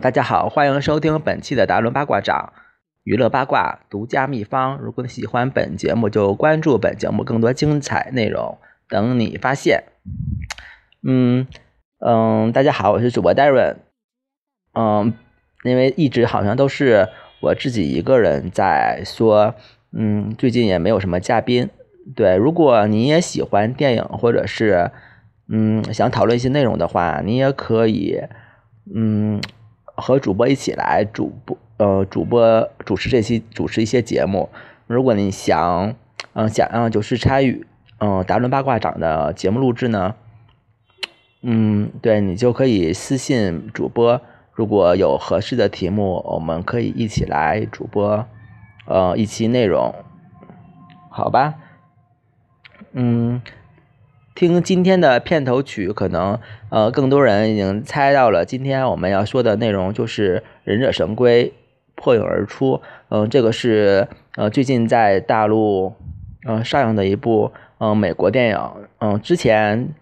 大家好，欢迎收听本期的达伦八卦掌娱乐八卦独家秘方。如果你喜欢本节目，就关注本节目更多精彩内容，等你发现。嗯嗯，大家好，我是主播 Darren。嗯，因为一直好像都是我自己一个人在说，嗯，最近也没有什么嘉宾。对，如果你也喜欢电影，或者是嗯想讨论一些内容的话，你也可以嗯和主播一起来主播呃主播主持这期主持一些节目。如果你想嗯想让就是参与嗯达伦八卦掌的节目录制呢，嗯对你就可以私信主播，如果有合适的题目，我们可以一起来主播呃一期内容，好吧？嗯，听今天的片头曲，可能呃更多人已经猜到了，今天我们要说的内容就是《忍者神龟》破影而出。嗯，这个是呃最近在大陆嗯上映的一部嗯美国电影。嗯，之前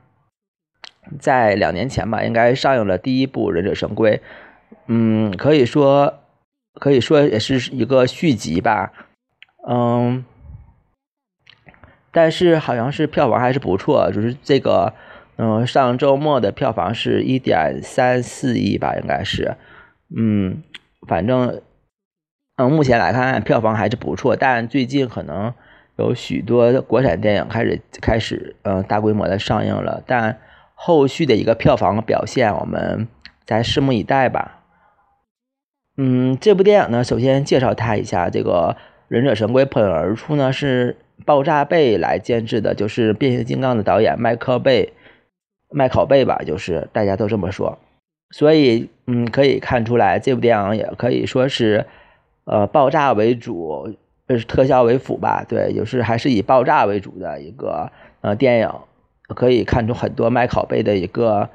在两年前吧，应该上映了第一部《忍者神龟》。嗯，可以说可以说也是一个续集吧。嗯。但是好像是票房还是不错，就是这个，嗯，上周末的票房是一点三四亿吧，应该是，嗯，反正，嗯，目前来看票房还是不错，但最近可能有许多国产电影开始开始，嗯，大规模的上映了，但后续的一个票房表现，我们再拭目以待吧。嗯，这部电影呢，首先介绍它一下，这个《忍者神龟》破影而出呢是。爆炸贝来监制的，就是变形金刚的导演麦克贝，麦考贝吧，就是大家都这么说。所以，嗯，可以看出来，这部电影也可以说是，呃，爆炸为主，呃，特效为辅吧。对，就是还是以爆炸为主的一个呃电影，可以看出很多麦考贝的一个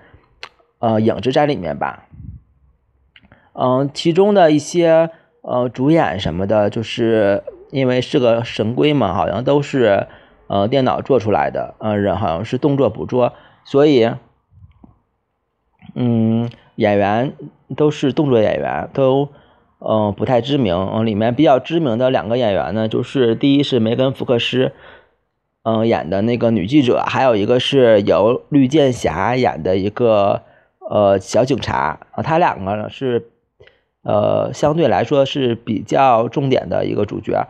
呃影子在里面吧。嗯，其中的一些呃主演什么的，就是。因为是个神龟嘛，好像都是呃电脑做出来的，呃人好像是动作捕捉，所以嗯演员都是动作演员，都嗯不太知名。嗯，里面比较知名的两个演员呢，就是第一是梅根福克斯，嗯演的那个女记者，还有一个是由绿箭侠演的一个呃小警察啊，他两个呢是呃相对来说是比较重点的一个主角。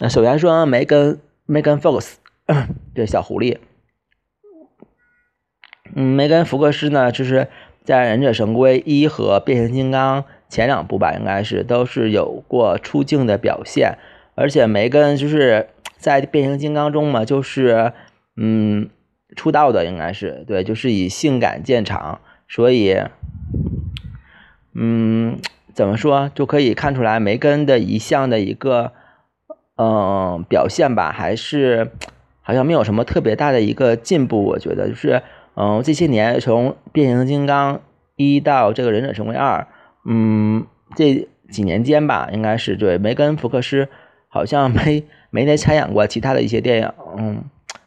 那首先说梅根梅根福克斯，这小狐狸，嗯，梅根福克斯呢，就是在《忍者神龟一》和《变形金刚》前两部吧，应该是都是有过出镜的表现，而且梅根就是在《变形金刚》中嘛，就是嗯出道的，应该是对，就是以性感见长，所以嗯，怎么说就可以看出来梅根的一项的一个。嗯，表现吧，还是好像没有什么特别大的一个进步。我觉得就是，嗯，这些年从变形金刚一到这个忍者神龟二，嗯，这几年间吧，应该是对梅根福克斯好像没没来参演过其他的一些电影，嗯，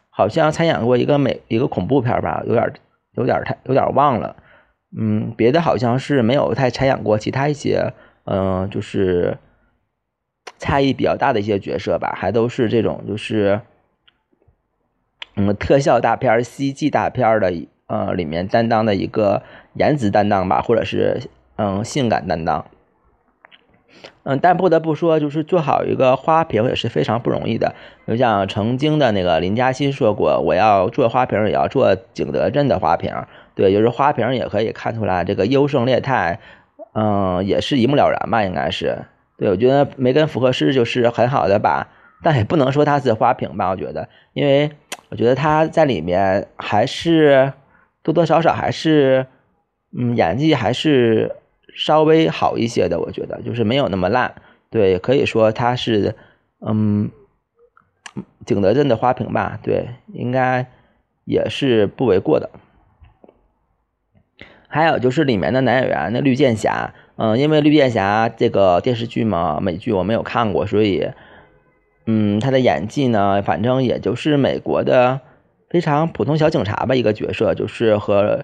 好像参演过一个美一个恐怖片吧，有点有点太有点忘了，嗯，别的好像是没有太参演过其他一些，嗯，就是。差异比较大的一些角色吧，还都是这种就是，嗯，特效大片、CG 大片的呃里面担当的一个颜值担当吧，或者是嗯性感担当。嗯，但不得不说，就是做好一个花瓶也是非常不容易的。就像曾经的那个林嘉欣说过，我要做花瓶也要做景德镇的花瓶。对，就是花瓶也可以看出来这个优胜劣汰，嗯，也是一目了然吧，应该是。对，我觉得梅根·福克斯就是很好的把，但也不能说他是花瓶吧。我觉得，因为我觉得他在里面还是多多少少还是，嗯，演技还是稍微好一些的。我觉得就是没有那么烂。对，可以说他是，嗯，景德镇的花瓶吧。对，应该也是不为过的。还有就是里面的男演员，那绿箭侠。嗯，因为绿箭侠这个电视剧嘛，美剧我没有看过，所以，嗯，他的演技呢，反正也就是美国的非常普通小警察吧，一个角色，就是和，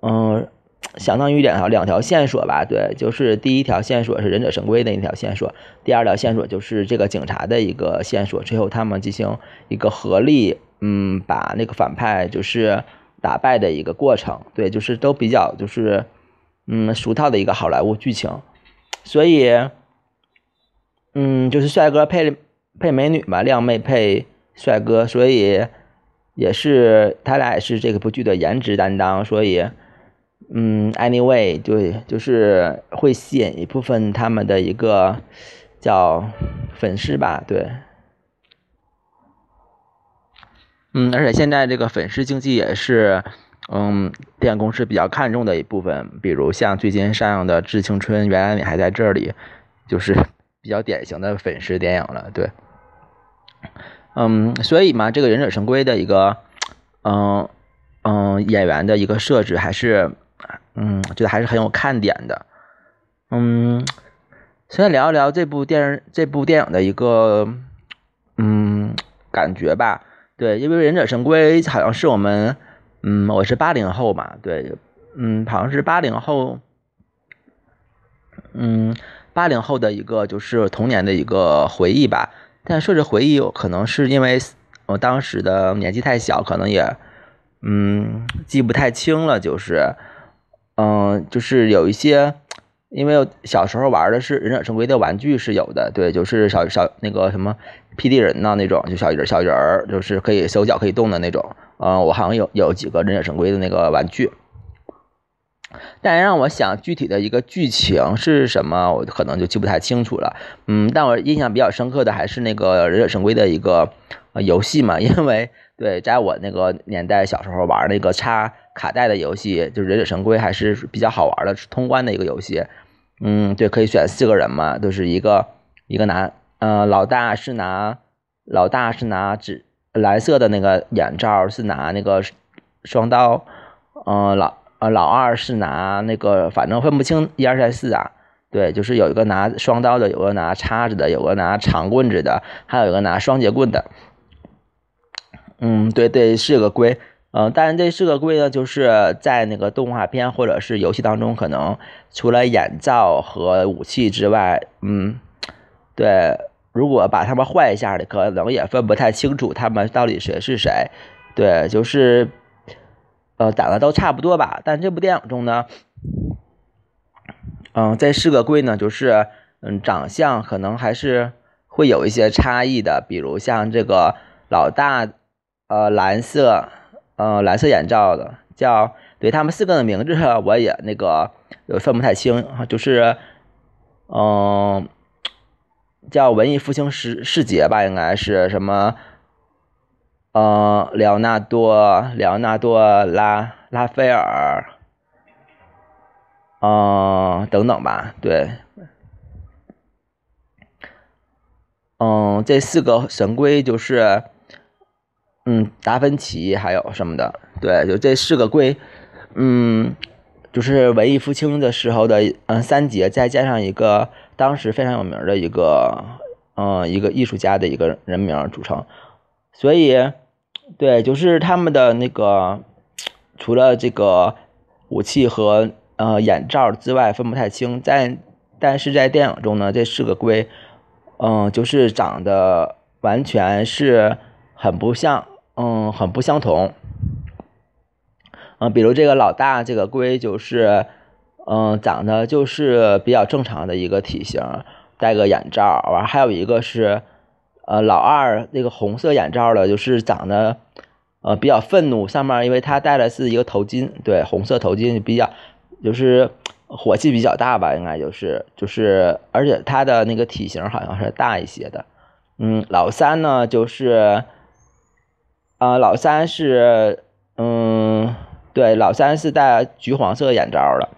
嗯，相当于两条两条线索吧，对，就是第一条线索是忍者神龟的一条线索，第二条线索就是这个警察的一个线索，最后他们进行一个合力，嗯，把那个反派就是打败的一个过程，对，就是都比较就是嗯俗套的一个好莱坞剧情，所以嗯就是帅哥配配美女嘛，靓妹配帅哥，所以也是他俩也是这个部剧的颜值担当，所以。嗯，anyway，对，就是会吸引一部分他们的一个叫粉丝吧，对。嗯，而且现在这个粉丝经济也是，嗯，电影公司比较看重的一部分。比如像最近上映的《致青春》，原来你还在这里，就是比较典型的粉丝电影了，对。嗯，所以嘛，这个《忍者神龟》的一个，嗯嗯，演员的一个设置还是。嗯，觉得还是很有看点的。嗯，先聊一聊这部电视这部电影的一个嗯感觉吧。对，因为《忍者神龟》好像是我们嗯，我是八零后嘛，对，嗯，好像是八零后，嗯，八零后的一个就是童年的一个回忆吧。但说着回忆，可能是因为我当时的年纪太小，可能也嗯记不太清了，就是。嗯，就是有一些，因为小时候玩的是忍者神龟的玩具是有的，对，就是小小那个什么霹雳人呐那种，就小人小人儿，就是可以手脚可以动的那种。嗯，我好像有有几个忍者神龟的那个玩具，但让我想具体的一个剧情是什么，我可能就记不太清楚了。嗯，但我印象比较深刻的还是那个忍者神龟的一个游戏嘛，因为对，在我那个年代小时候玩那个插。卡带的游戏就是《忍者神龟》，还是比较好玩的，通关的一个游戏。嗯，对，可以选四个人嘛，就是一个一个拿，呃，老大是拿老大是拿纸蓝色的那个眼罩，是拿那个双刀。嗯，老呃老二是拿那个，反正分不清一二三四啊。对，就是有一个拿双刀的，有个拿叉子的，有个拿长棍子的，还有一个拿双节棍的。嗯，对对，是个龟。嗯，但是这四个龟呢，就是在那个动画片或者是游戏当中，可能除了眼罩和武器之外，嗯，对，如果把他们换一下的，可能也分不太清楚他们到底谁是谁。对，就是，呃，长得都差不多吧。但这部电影中呢，嗯，这四个龟呢，就是嗯，长相可能还是会有一些差异的。比如像这个老大，呃，蓝色。嗯，蓝色眼罩的叫，对他们四个的名字我也那个分不太清，就是，嗯，叫文艺复兴世世杰吧，应该是什么，嗯，莱昂纳多，莱昂纳多拉拉斐尔，嗯，等等吧，对，嗯，这四个神龟就是。嗯，达芬奇还有什么的？对，就这四个龟，嗯，就是文艺复兴的时候的，嗯，三杰，再加上一个当时非常有名的一个，嗯，一个艺术家的一个人名组成。所以，对，就是他们的那个，除了这个武器和呃眼罩之外，分不太清。在但是在电影中呢，这四个龟，嗯，就是长得完全是很不像。嗯，很不相同。嗯，比如这个老大这个龟就是，嗯，长得就是比较正常的一个体型，戴个眼罩。完还有一个是，呃，老二那个红色眼罩的，就是长得，呃，比较愤怒。上面因为他戴的是一个头巾，对，红色头巾比较，就是火气比较大吧，应该就是，就是，而且他的那个体型好像是大一些的。嗯，老三呢就是。啊，老三是，嗯，对，老三是戴橘黄色眼罩的。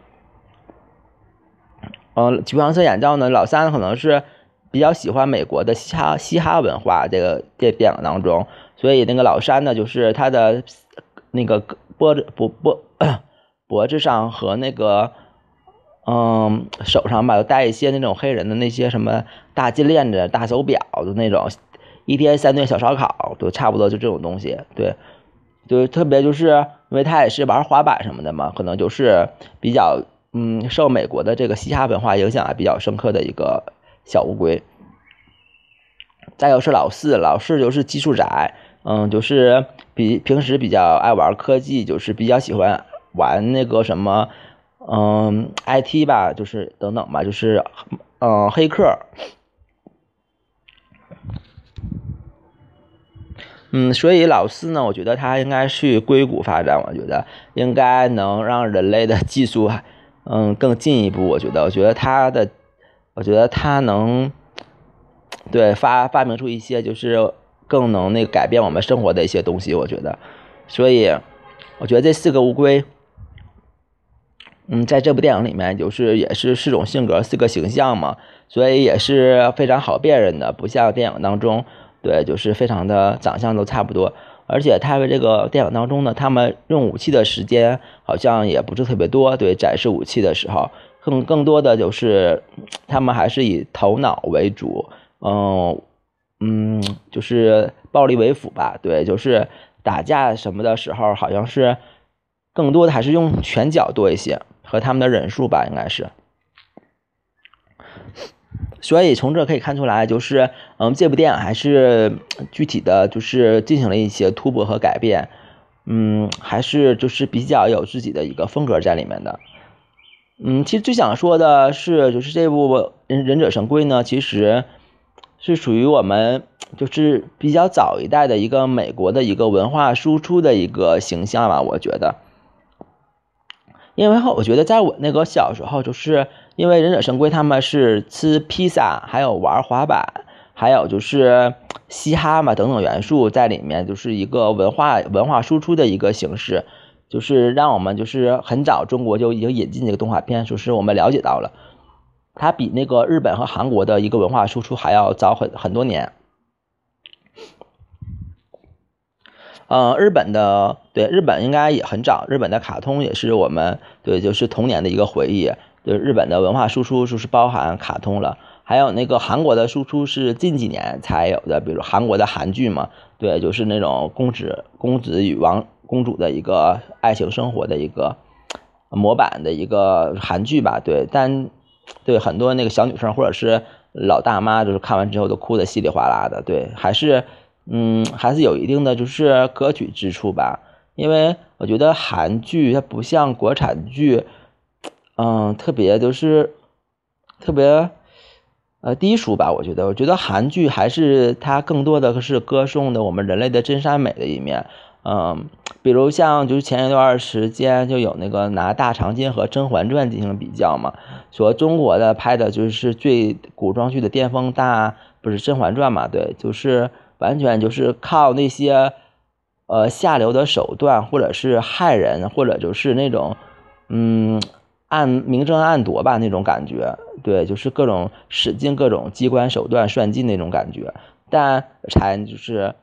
嗯，橘黄色眼罩呢，老三可能是比较喜欢美国的嘻哈嘻哈文化，这个电电影当中，所以那个老三呢，就是他的那个脖子脖脖脖子上和那个嗯手上吧，带一些那种黑人的那些什么大金链子、大手表的那种。一天三顿小烧烤都差不多，就这种东西，对，就是特别就是因为他也是玩滑板什么的嘛，可能就是比较嗯受美国的这个嘻哈文化影响还比较深刻的一个小乌龟。再有是老四，老四就是技术宅，嗯，就是比平时比较爱玩科技，就是比较喜欢玩那个什么，嗯，IT 吧，就是等等吧，就是嗯黑客。嗯，所以老四呢，我觉得他应该去硅谷发展，我觉得应该能让人类的技术，嗯，更进一步。我觉得，我觉得他的，我觉得他能，对发发明出一些就是更能那改变我们生活的一些东西。我觉得，所以我觉得这四个乌龟，嗯，在这部电影里面就是也是四种性格、四个形象嘛，所以也是非常好辨认的，不像电影当中。对，就是非常的长相都差不多，而且他们这个电影当中呢，他们用武器的时间好像也不是特别多。对，展示武器的时候，更更多的就是他们还是以头脑为主，嗯嗯，就是暴力为辅吧。对，就是打架什么的时候，好像是更多的还是用拳脚多一些，和他们的忍术吧，应该是。所以从这可以看出来，就是嗯，这部电影还是具体的就是进行了一些突破和改变，嗯，还是就是比较有自己的一个风格在里面的。嗯，其实最想说的是，就是这部《忍忍者神龟》呢，其实是属于我们就是比较早一代的一个美国的一个文化输出的一个形象吧，我觉得。因为我觉得在我那个小时候，就是因为忍者神龟他们是吃披萨，还有玩滑板，还有就是嘻哈嘛等等元素在里面，就是一个文化文化输出的一个形式，就是让我们就是很早中国就已经引进这个动画片，就是我们了解到了，它比那个日本和韩国的一个文化输出还要早很很多年。呃，日本的对日本应该也很早，日本的卡通也是我们对就是童年的一个回忆。就是日本的文化输出就是包含卡通了，还有那个韩国的输出是近几年才有的，比如韩国的韩剧嘛，对，就是那种公子公子与王公主的一个爱情生活的一个模板的一个韩剧吧，对，但对很多那个小女生或者是老大妈，就是看完之后都哭得稀里哗啦的，对，还是。嗯，还是有一定的就是歌曲之处吧，因为我觉得韩剧它不像国产剧，嗯，特别就是特别呃低俗吧。我觉得，我觉得韩剧还是它更多的是歌颂的我们人类的真善美的一面。嗯，比如像就是前一段时间就有那个拿《大长今》和《甄嬛传》进行比较嘛，说中国的拍的就是最古装剧的巅峰，大不是《甄嬛传》嘛？对，就是。完全就是靠那些，呃下流的手段，或者是害人，或者就是那种，嗯，暗明争暗夺吧那种感觉，对，就是各种使尽各种机关手段算计那种感觉，但才就是，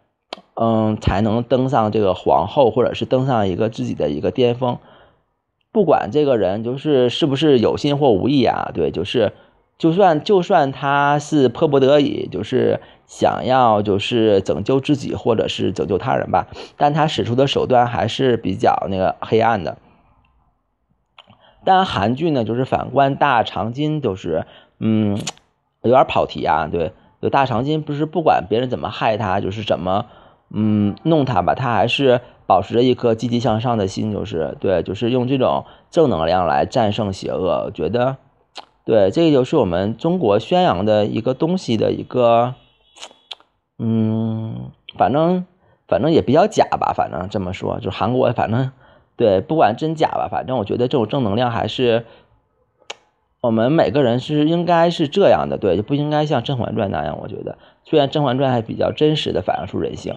嗯，才能登上这个皇后，或者是登上一个自己的一个巅峰。不管这个人就是是不是有心或无意啊，对，就是。就算就算他是迫不得已，就是想要就是拯救自己或者是拯救他人吧，但他使出的手段还是比较那个黑暗的。但韩剧呢，就是反观大长今，就是嗯，有点跑题啊。对，有大长今不是不管别人怎么害他，就是怎么嗯弄他吧，他还是保持着一颗积极向上的心，就是对，就是用这种正能量来战胜邪恶。我觉得。对，这个就是我们中国宣扬的一个东西的一个，嗯，反正反正也比较假吧，反正这么说，就韩国反正对，不管真假吧，反正我觉得这种正能量还是我们每个人是应该是这样的，对，就不应该像《甄嬛传》那样。我觉得虽然《甄嬛传》还比较真实的反映出人性，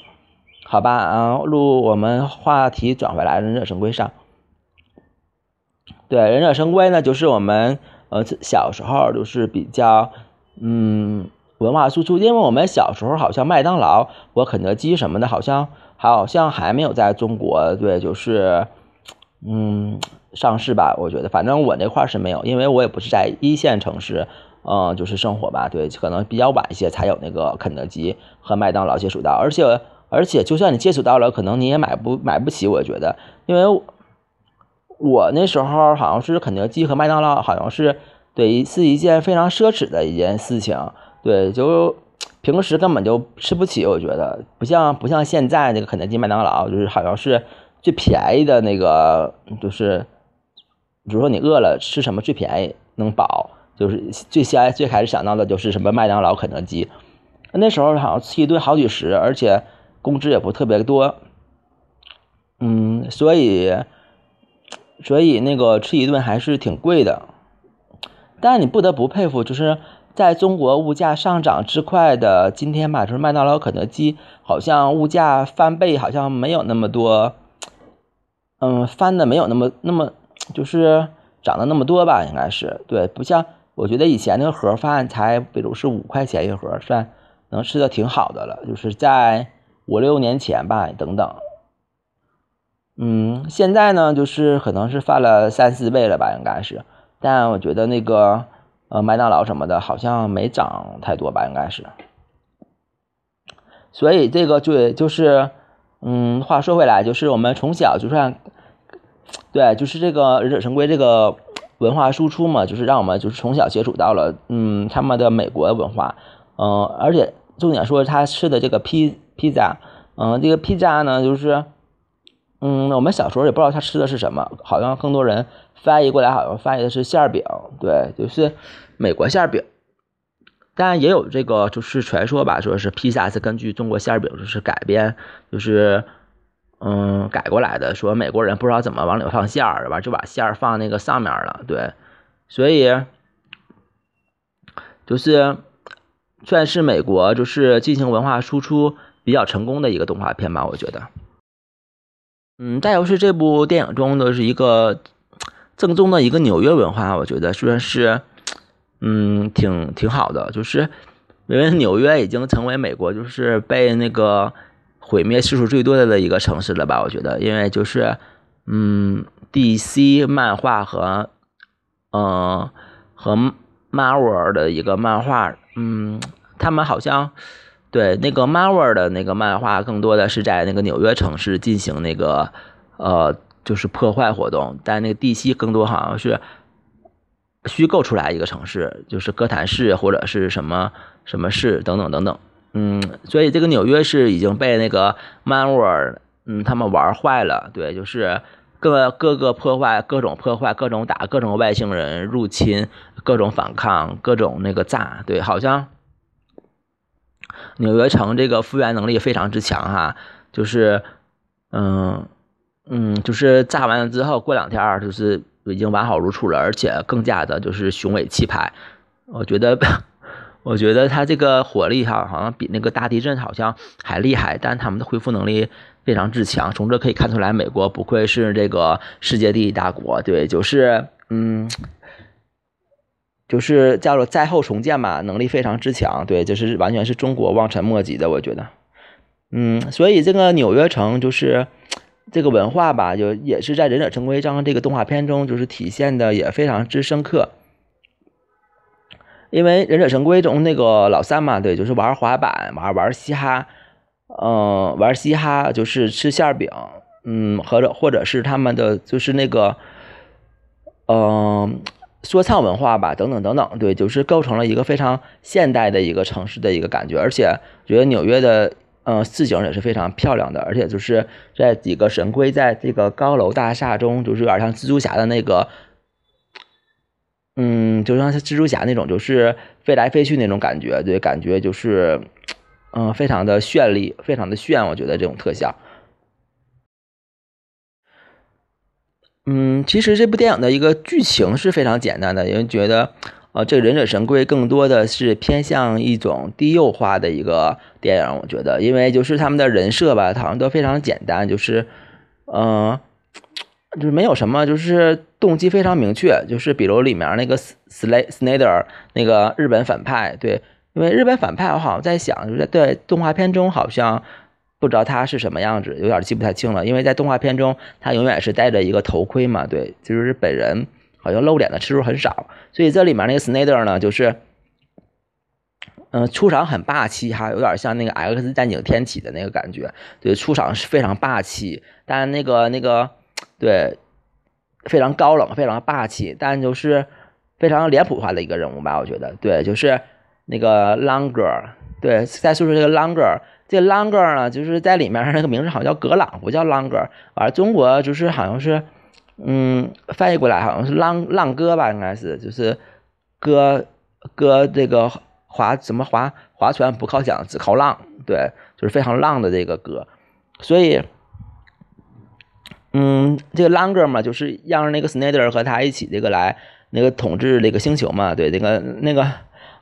好吧，啊，录我们话题转回来，忍者神龟上，对，忍者神龟呢，就是我们。呃，小时候就是比较，嗯，文化输出，因为我们小时候好像麦当劳或肯德基什么的，好像好像还没有在中国对，就是，嗯，上市吧。我觉得，反正我那块儿是没有，因为我也不是在一线城市，嗯，就是生活吧。对，可能比较晚一些才有那个肯德基和麦当劳接触到。而且而且就算你接触到了，可能你也买不买不起，我觉得，因为我那时候好像是肯德基和麦当劳，好像是对是一件非常奢侈的一件事情，对，就平时根本就吃不起，我觉得不像不像现在那个肯德基、麦当劳，就是好像是最便宜的那个，就是比如说你饿了吃什么最便宜能饱。就是最先最开始想到的就是什么麦当劳、肯德基，那时候好像吃一顿好几十，而且工资也不特别多，嗯，所以所以那个吃一顿还是挺贵的。但你不得不佩服，就是在中国物价上涨之快的今天吧，就是麦当劳、肯德基好像物价翻倍，好像没有那么多，嗯，翻的没有那么那么就是涨的那么多吧，应该是对，不像。我觉得以前那个盒饭才，比如是五块钱一盒，算能吃的挺好的了。就是在五六年前吧，等等。嗯，现在呢，就是可能是翻了三四倍了吧，应该是。但我觉得那个呃麦当劳什么的，好像没涨太多吧，应该是。所以这个对，就是嗯，话说回来，就是我们从小就算对，就是这个忍者神龟这个。文化输出嘛，就是让我们就是从小接触到了，嗯，他们的美国文化，嗯，而且重点说他吃的这个披披萨，嗯，这个披萨呢，就是，嗯，我们小时候也不知道他吃的是什么，好像更多人翻译过来好像翻译的是馅儿饼，对，就是美国馅儿饼，但也有这个就是传说吧，说是披萨是根据中国馅饼就是改编，就是。嗯，改过来的，说美国人不知道怎么往里放馅儿，完就把馅儿放那个上面了，对，所以就是算是美国就是进行文化输出比较成功的一个动画片吧，我觉得。嗯，再有是这部电影中的是一个正宗的一个纽约文化，我觉得算是嗯挺挺好的，就是因为纽约已经成为美国就是被那个。毁灭次数最多的的一个城市了吧？我觉得，因为就是，嗯，DC 漫画和，嗯，和 Marvel 的一个漫画，嗯，他们好像对那个 Marvel 的那个漫画更多的是在那个纽约城市进行那个，呃，就是破坏活动，但那个 DC 更多好像是虚构出来一个城市，就是哥谭市或者是什么什么市等等等等。嗯，所以这个纽约是已经被那个 Marvel，嗯，他们玩坏了。对，就是各各个破坏，各种破坏，各种打，各种外星人入侵，各种反抗，各种那个炸。对，好像纽约城这个复原能力非常之强哈。就是，嗯嗯，就是炸完了之后，过两天就是已经完好如初了，而且更加的就是雄伟气派。我觉得。我觉得它这个火力哈，好像比那个大地震好像还厉害，但他们的恢复能力非常之强。从这可以看出来，美国不愧是这个世界第一大国。对，就是嗯，就是叫做灾后重建嘛，能力非常之强。对，就是完全是中国望尘莫及的。我觉得，嗯，所以这个纽约城就是这个文化吧，就也是在《忍者神龟》章这个动画片中就是体现的也非常之深刻。因为忍者神龟中那个老三嘛，对，就是玩滑板，玩玩嘻哈，嗯，玩嘻哈就是吃馅饼，嗯，或者或者是他们的就是那个，嗯，说唱文化吧，等等等等，对，就是构成了一个非常现代的一个城市的一个感觉，而且觉得纽约的，嗯，市景也是非常漂亮的，而且就是在几个神龟在这个高楼大厦中，就是有点像蜘蛛侠的那个。嗯，就像蜘蛛侠那种，就是飞来飞去那种感觉，对，感觉就是，嗯，非常的绚丽，非常的炫，我觉得这种特效。嗯，其实这部电影的一个剧情是非常简单的，因为觉得，呃，这个忍者神龟更多的是偏向一种低幼化的一个电影，我觉得，因为就是他们的人设吧，好像都非常简单，就是，嗯。就是没有什么，就是动机非常明确，就是比如里面那个 S Snyder 那个日本反派，对，因为日本反派我好像在想，就是在动画片中好像不知道他是什么样子，有点记不太清了，因为在动画片中他永远是戴着一个头盔嘛，对，就是本人好像露脸的次数很少，所以这里面那个 Snyder 呢，就是，嗯，出场很霸气哈，有点像那个 X 战警天启的那个感觉，对，出场是非常霸气，但那个那个对，非常高冷，非常霸气，但就是非常脸谱化的一个人物吧，我觉得，对，就是那个 Longer，对，再说说这个 Longer，这个 Longer 呢，就是在里面那个名字好像叫格朗，不叫 Longer，而中国就是好像是，嗯，翻译过来好像是浪浪哥吧，应该是，就是哥哥这个。划怎么划划船不靠桨只靠浪，对，就是非常浪的这个歌，所以，嗯，这个浪哥嘛，就是让那个 Snyder 和他一起这个来那个统治这个星球嘛，对，那个那个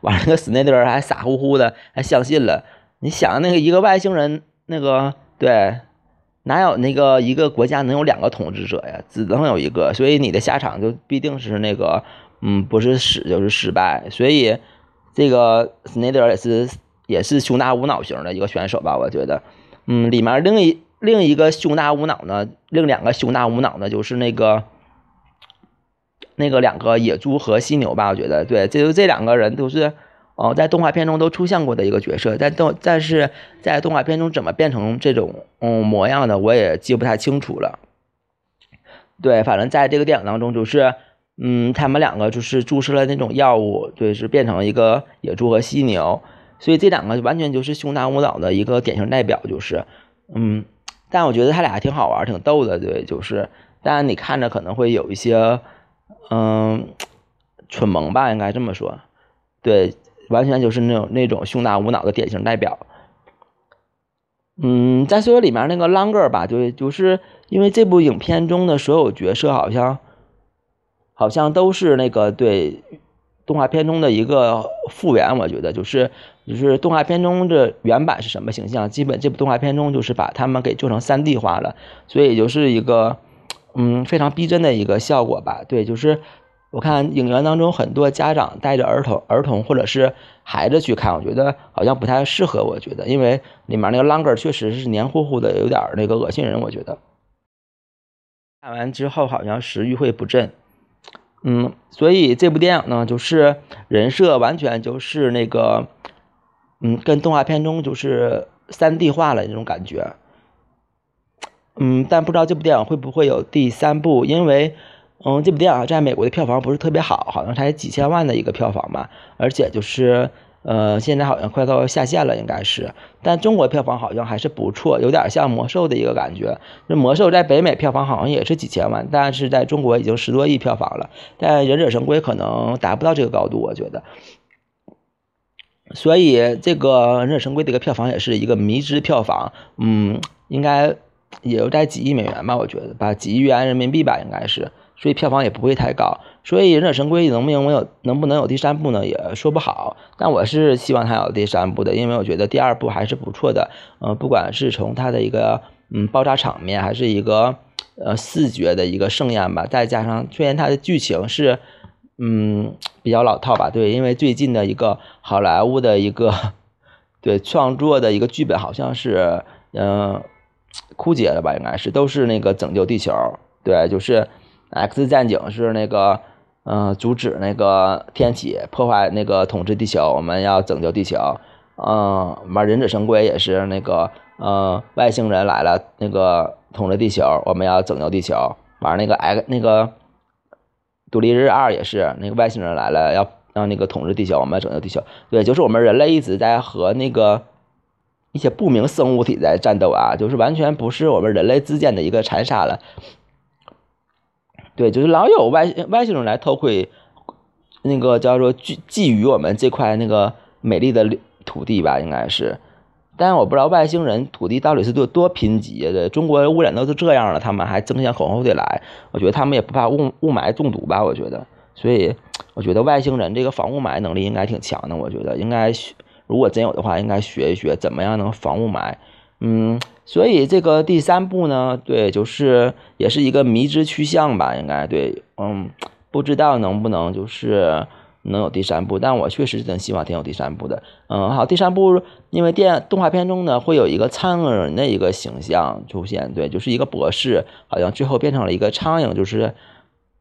完了，那个 Snyder 还傻乎乎的还相信了。你想那个一个外星人，那个对，哪有那个一个国家能有两个统治者呀？只能有一个，所以你的下场就必定是那个，嗯，不是死就是失败，所以。这个 Snyder 也是也是胸大无脑型的一个选手吧？我觉得，嗯，里面另一另一个胸大无脑呢，另两个胸大无脑呢，就是那个那个两个野猪和犀牛吧？我觉得，对，这就这两个人都是哦，在动画片中都出现过的一个角色，但动但是在动画片中怎么变成这种嗯模样的，我也记不太清楚了。对，反正在这个电影当中就是。嗯，他们两个就是注射了那种药物，对，是变成了一个野猪和犀牛，所以这两个完全就是胸大无脑的一个典型代表，就是，嗯，但我觉得他俩挺好玩，挺逗的，对，就是，但你看着可能会有一些，嗯，蠢萌吧，应该这么说，对，完全就是那种那种胸大无脑的典型代表。嗯，再说里面那个 Longer 吧，就，就是因为这部影片中的所有角色好像。好像都是那个对动画片中的一个复原，我觉得就是就是动画片中的原版是什么形象，基本这部动画片中就是把他们给做成三 D 化了，所以就是一个嗯非常逼真的一个效果吧。对，就是我看影院当中很多家长带着儿童儿童或者是孩子去看，我觉得好像不太适合。我觉得因为里面那个 Longer 确实是黏糊糊的，有点那个恶心人。我觉得看完之后好像食欲会不振。嗯，所以这部电影呢，就是人设完全就是那个，嗯，跟动画片中就是三 D 化了那种感觉。嗯，但不知道这部电影会不会有第三部，因为，嗯，这部电影在美国的票房不是特别好，好像才几千万的一个票房吧，而且就是。呃，现在好像快到下线了，应该是，但中国票房好像还是不错，有点像魔兽的一个感觉。那魔兽在北美票房好像也是几千万，但是在中国已经十多亿票房了，但忍者神龟可能达不到这个高度，我觉得。所以这个忍者神龟的一个票房也是一个迷之票房，嗯，应该也有在几亿美元吧，我觉得吧，几亿元人民币吧，应该是。所以票房也不会太高，所以《忍者神龟》能不能有能不能有第三部呢？也说不好。但我是希望它有第三部的，因为我觉得第二部还是不错的。嗯，不管是从它的一个嗯爆炸场面，还是一个呃视觉的一个盛宴吧，再加上虽然它的剧情是嗯比较老套吧，对，因为最近的一个好莱坞的一个 对创作的一个剧本好像是嗯枯竭了吧，应该是都是那个拯救地球，对，就是。X 战警是那个，嗯，阻止那个天启破坏那个统治地球，我们要拯救地球。嗯，玩忍者神龟也是那个，呃，外星人来了，那个统治地球，我们要拯救地球。玩那个 X 那个独立日二也是那个外星人来了，要让那个统治地球，我们要拯救地球。对，就是我们人类一直在和那个一些不明生物体在战斗啊，就是完全不是我们人类之间的一个残杀了。对，就是老有外外星人来偷窥，那个叫做觊觊觎我们这块那个美丽的土地吧，应该是。但是我不知道外星人土地到底是多多贫瘠的，中国污染都是这样了，他们还争先恐后的来。我觉得他们也不怕雾雾霾中毒吧？我觉得，所以我觉得外星人这个防雾霾能力应该挺强的。我觉得应该，如果真有的话，应该学一学怎么样能防雾霾。嗯。所以这个第三部呢，对，就是也是一个迷之趋向吧，应该对，嗯，不知道能不能就是能有第三部，但我确实真希望挺有第三部的，嗯，好，第三部因为电动画片中呢会有一个苍蝇人的一个形象出现，对，就是一个博士，好像最后变成了一个苍蝇，就是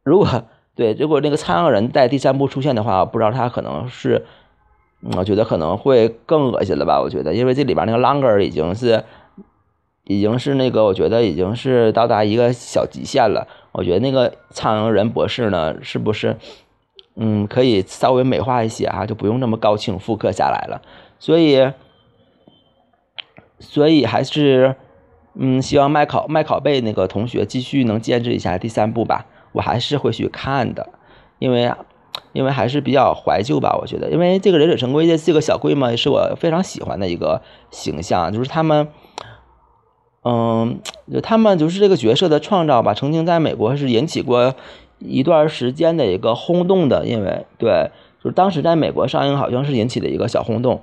如果对，如果那个苍蝇人在第三部出现的话，不知道他可能是我觉得可能会更恶心了吧？我觉得，因为这里边那个 longer 已经是，已经是那个，我觉得已经是到达一个小极限了。我觉得那个苍蝇人博士呢，是不是，嗯，可以稍微美化一些哈，就不用那么高清复刻下来了。所以，所以还是，嗯，希望麦考麦考贝那个同学继续能坚持一下第三部吧。我还是会去看的，因为，因为还是比较怀旧吧。我觉得，因为这个忍者神龟这四个小龟嘛，也是我非常喜欢的一个形象，就是他们。嗯，就他们就是这个角色的创造吧，曾经在美国是引起过一段时间的一个轰动的，因为对，就是当时在美国上映，好像是引起了一个小轰动。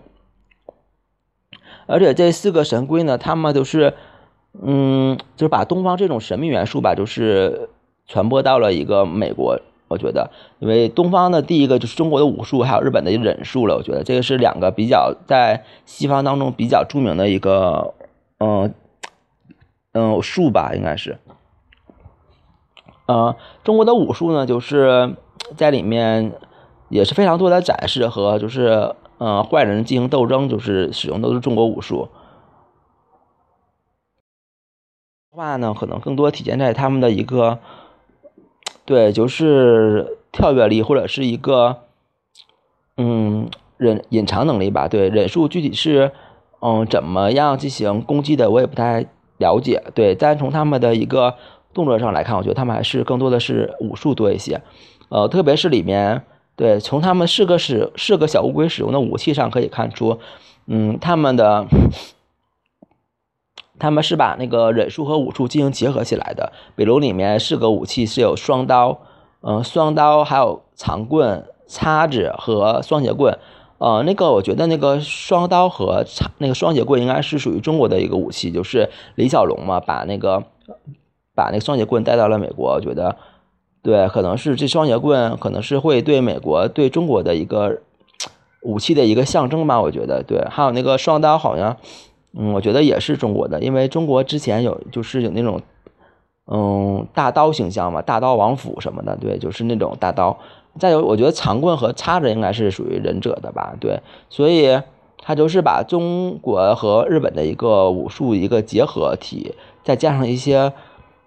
而且这四个神龟呢，他们都是，嗯，就是把东方这种神秘元素吧，就是传播到了一个美国。我觉得，因为东方的第一个就是中国的武术，还有日本的忍术了。我觉得这个是两个比较在西方当中比较著名的一个，嗯。嗯，术吧，应该是。呃，中国的武术呢，就是在里面也是非常多的展示和就是呃坏人进行斗争，就是使用都是中国武术。话呢，可能更多体现在他们的一个对，就是跳跃力或者是一个嗯忍隐藏能力吧。对，忍术具体是嗯怎么样进行攻击的，我也不太。了解，对，但从他们的一个动作上来看，我觉得他们还是更多的是武术多一些，呃，特别是里面，对，从他们四个使四个小乌龟使用的武器上可以看出，嗯，他们的他们是把那个忍术和武术进行结合起来的，比如里面四个武器是有双刀，嗯，双刀还有长棍、叉子和双节棍。呃，那个我觉得那个双刀和叉那个双节棍应该是属于中国的一个武器，就是李小龙嘛，把那个把那个双节棍带到了美国，我觉得对，可能是这双节棍可能是会对美国对中国的一个武器的一个象征吧，我觉得对，还有那个双刀好像，嗯，我觉得也是中国的，因为中国之前有就是有那种嗯大刀形象嘛，大刀王府什么的，对，就是那种大刀。再有，我觉得长棍和叉子应该是属于忍者的吧？对，所以他就是把中国和日本的一个武术一个结合体，再加上一些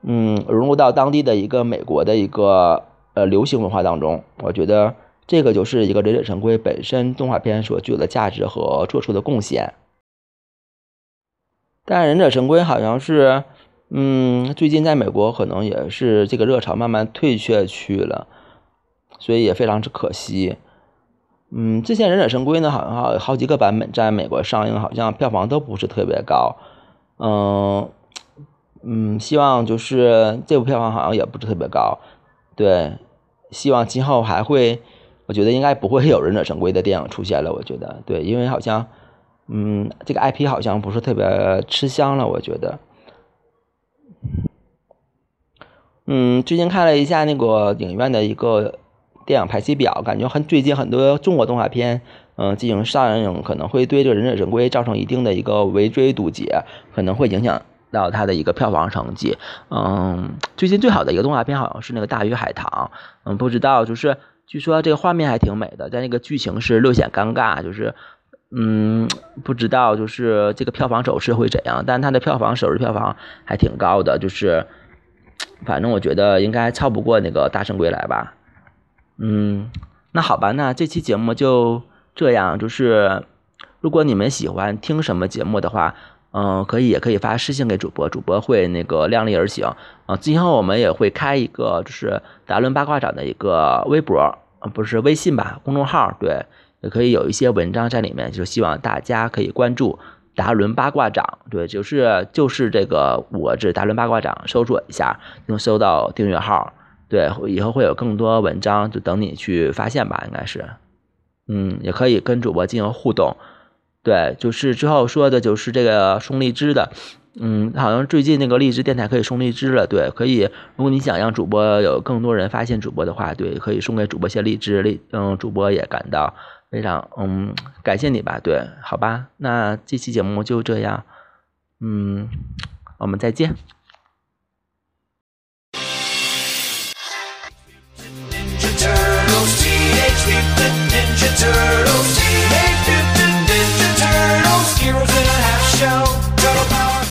嗯融入到当地的一个美国的一个呃流行文化当中。我觉得这个就是一个忍者神龟本身动画片所具有的价值和做出的贡献。但忍者神龟好像是嗯最近在美国可能也是这个热潮慢慢退却去了。所以也非常之可惜，嗯，之前《忍者神龟》呢，好像好好几个版本在美国上映，好像票房都不是特别高，嗯嗯，希望就是这部票房好像也不是特别高，对，希望今后还会，我觉得应该不会有《忍者神龟》的电影出现了，我觉得，对，因为好像，嗯，这个 IP 好像不是特别吃香了，我觉得，嗯，最近看了一下那个影院的一个。电影排期表，感觉很最近很多中国动画片，嗯，进行上映可能会对这个忍者神龟造成一定的一个围追堵截，可能会影响到它的一个票房成绩。嗯，最近最好的一个动画片好像是那个《大鱼海棠》，嗯，不知道，就是据说这个画面还挺美的，但那个剧情是略显尴尬，就是嗯，不知道就是这个票房走势会怎样，但它的票房首日票房还挺高的，就是反正我觉得应该超不过那个《大圣归来》吧。嗯，那好吧，那这期节目就这样。就是如果你们喜欢听什么节目的话，嗯，可以也可以发私信给主播，主播会那个量力而行。啊，今后我们也会开一个就是达伦八卦掌的一个微博，不是微信吧，公众号，对，也可以有一些文章在里面，就希望大家可以关注达伦八卦掌，对，就是就是这个我这达伦八卦掌，搜索一下能搜到订阅号。对，以后会有更多文章，就等你去发现吧，应该是，嗯，也可以跟主播进行互动。对，就是之后说的就是这个送荔枝的，嗯，好像最近那个荔枝电台可以送荔枝了。对，可以，如果你想让主播有更多人发现主播的话，对，可以送给主播些荔枝，荔，嗯，主播也感到非常，嗯，感谢你吧。对，好吧，那这期节目就这样，嗯，我们再见。